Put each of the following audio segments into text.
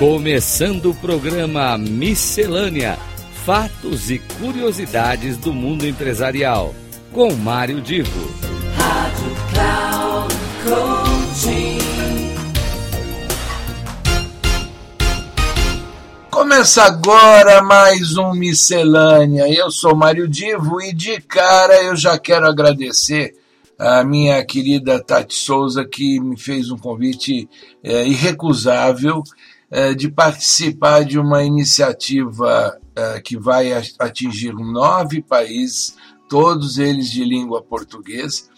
Começando o programa Miscelânea: Fatos e Curiosidades do Mundo Empresarial, com Mário Divo. Rádio Cloud Coaching. Começa agora mais um Miscelânea. Eu sou Mário Divo e de cara eu já quero agradecer a minha querida Tati Souza, que me fez um convite é, irrecusável de participar de uma iniciativa é, que vai atingir nove países, todos eles de língua portuguesa.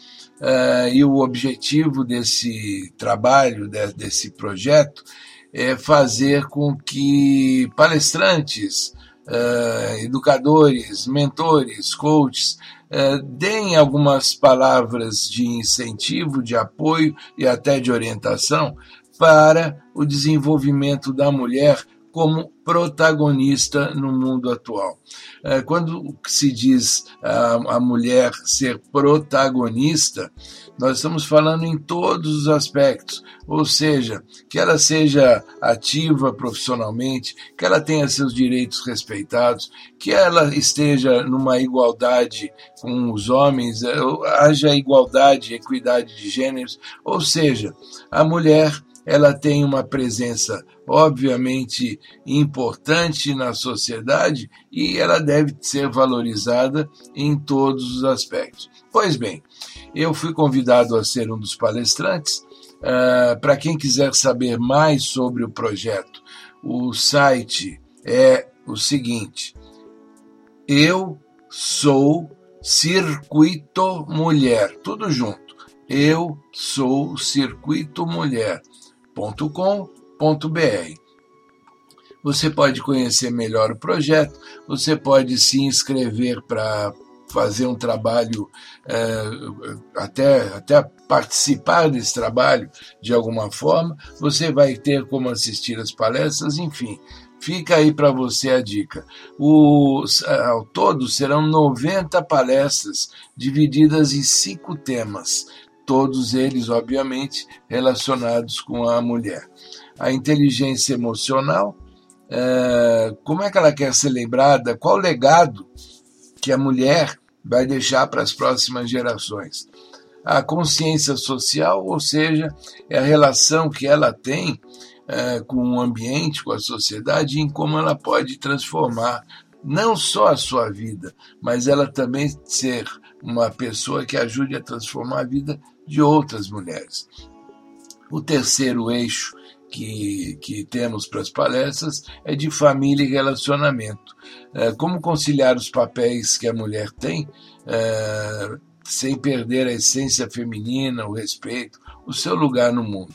e o objetivo desse trabalho, desse projeto, é fazer com que palestrantes, educadores, mentores, coaches, deem algumas palavras de incentivo, de apoio e até de orientação para o desenvolvimento da mulher como protagonista no mundo atual. Quando se diz a, a mulher ser protagonista, nós estamos falando em todos os aspectos, ou seja, que ela seja ativa profissionalmente, que ela tenha seus direitos respeitados, que ela esteja numa igualdade com os homens, haja igualdade, equidade de gêneros, ou seja, a mulher ela tem uma presença obviamente importante na sociedade e ela deve ser valorizada em todos os aspectos. Pois bem, eu fui convidado a ser um dos palestrantes. Uh, Para quem quiser saber mais sobre o projeto, o site é o seguinte: eu sou Circuito Mulher, tudo junto. Eu sou Circuito Mulher www.cultura.com.br. Você pode conhecer melhor o projeto, você pode se inscrever para fazer um trabalho, até, até participar desse trabalho de alguma forma, você vai ter como assistir as palestras, enfim, fica aí para você a dica. O, ao todo serão 90 palestras divididas em cinco temas todos eles, obviamente, relacionados com a mulher. A inteligência emocional, como é que ela quer ser lembrada, qual o legado que a mulher vai deixar para as próximas gerações. A consciência social, ou seja, é a relação que ela tem com o ambiente, com a sociedade, em como ela pode transformar não só a sua vida, mas ela também ser uma pessoa que ajude a transformar a vida de outras mulheres. O terceiro eixo que, que temos para as palestras é de família e relacionamento. Como conciliar os papéis que a mulher tem sem perder a essência feminina, o respeito, o seu lugar no mundo.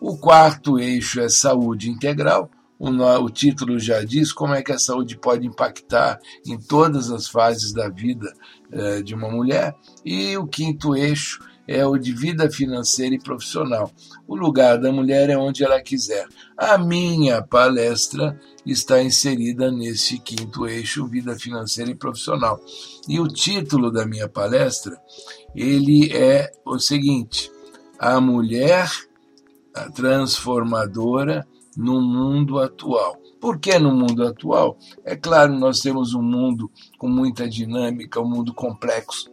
O quarto eixo é saúde integral. O, título já diz como é que a saúde pode impactar em todas as fases da vida de uma mulher. E o quinto eixo é o de vida financeira e profissional. O lugar da mulher é onde ela quiser. A minha palestra está inserida nesse quinto eixo, vida financeira e profissional. E o título da minha palestra, ele é o seguinte: A mulher transformadora no mundo atual. Por que no mundo atual? É claro, nós temos um mundo com muita dinâmica, um mundo complexo,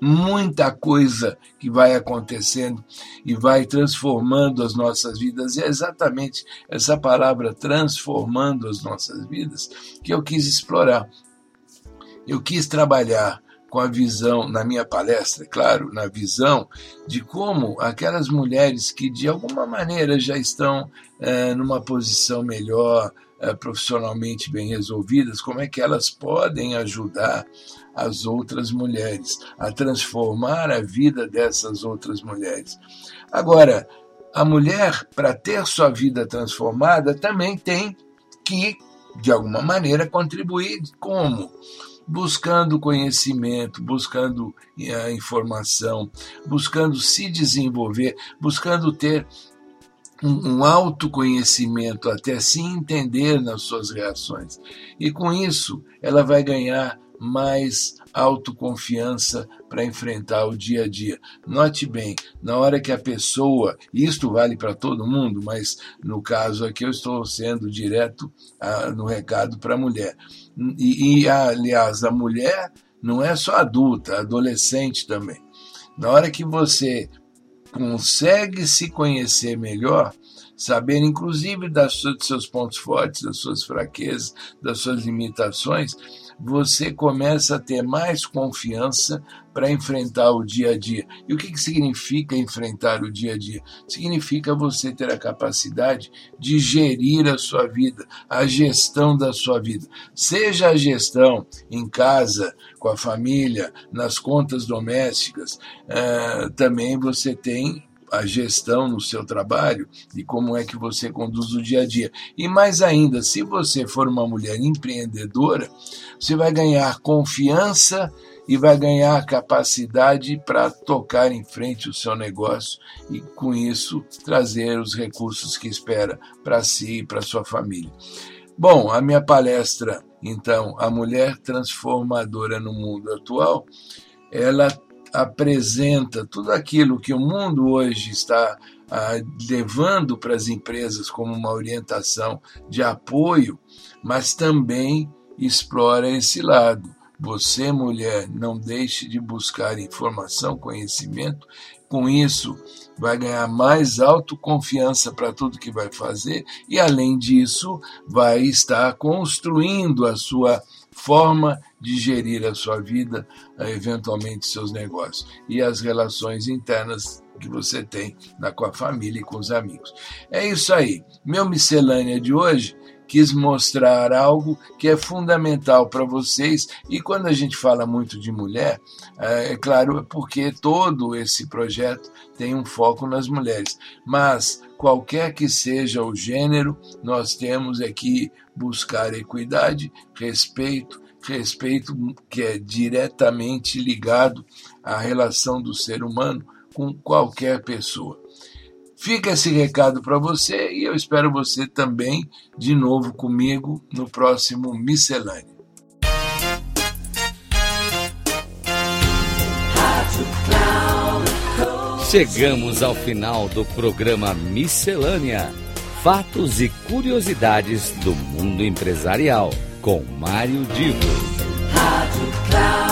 muita coisa que vai acontecendo e vai transformando as nossas vidas. E é exatamente essa palavra transformando as nossas vidas que eu quis explorar. Eu quis trabalhar com a visão, na minha palestra, claro, na visão de como aquelas mulheres que de alguma maneira já estão numa posição melhor, profissionalmente bem resolvidas, como é que elas podem ajudar as outras mulheres, a transformar a vida dessas outras mulheres. Agora, a mulher, para ter sua vida transformada, também tem que, de alguma maneira, contribuir como? Buscando conhecimento, buscando informação, buscando se desenvolver, buscando ter um autoconhecimento, até se entender nas suas reações. E com isso, ela vai ganhar mais autoconfiança para enfrentar o dia a dia. Note bem, na hora que a pessoa, e isto vale para todo mundo, mas no caso aqui eu estou sendo direto ah, no recado para a mulher. E, e, aliás, a mulher não é só adulta, adolescente também. Na hora que você consegue se conhecer melhor, saber inclusive das dos seus pontos fortes, das suas fraquezas, das suas limitações, você começa a ter mais confiança para enfrentar o dia a dia. E o que, que significa enfrentar o dia a dia? Significa você ter a capacidade de gerir a sua vida, a gestão da sua vida. Seja a gestão em casa, com a família, nas contas domésticas, uh, também você tem a gestão no seu trabalho e como é que você conduz o dia a dia. E mais ainda, se você for uma mulher empreendedora, você vai ganhar confiança e vai ganhar capacidade para tocar em frente o seu negócio e com isso trazer os recursos que espera para si e para sua família. Bom, a minha palestra, então, a mulher transformadora no mundo atual, ela apresenta tudo aquilo que o mundo hoje está ah, levando para as empresas como uma orientação de apoio, mas também explora esse lado. Você, mulher, não deixe de buscar informação, conhecimento. Com isso, vai ganhar mais autoconfiança para tudo que vai fazer e, além disso, vai estar construindo a sua forma de gerir a sua vida, eh, eventualmente seus negócios e as relações internas que você tem com a família e com os amigos. É isso aí. Meu miscelânea de hoje quis mostrar algo que é fundamental para vocês. E quando a gente fala muito de mulher, eh, é claro, porque todo esse projeto tem um foco nas mulheres. Mas qualquer que seja o gênero, nós temos aqui buscar equidade, respeito, respeito que é diretamente ligado à relação do ser humano com qualquer pessoa. Fica esse recado para você e eu espero você também de novo comigo no próximo Miscelânea. Chegamos ao final do programa Miscelânea fatos e curiosidades do mundo empresarial, com Mário Divo. Rádio Cloud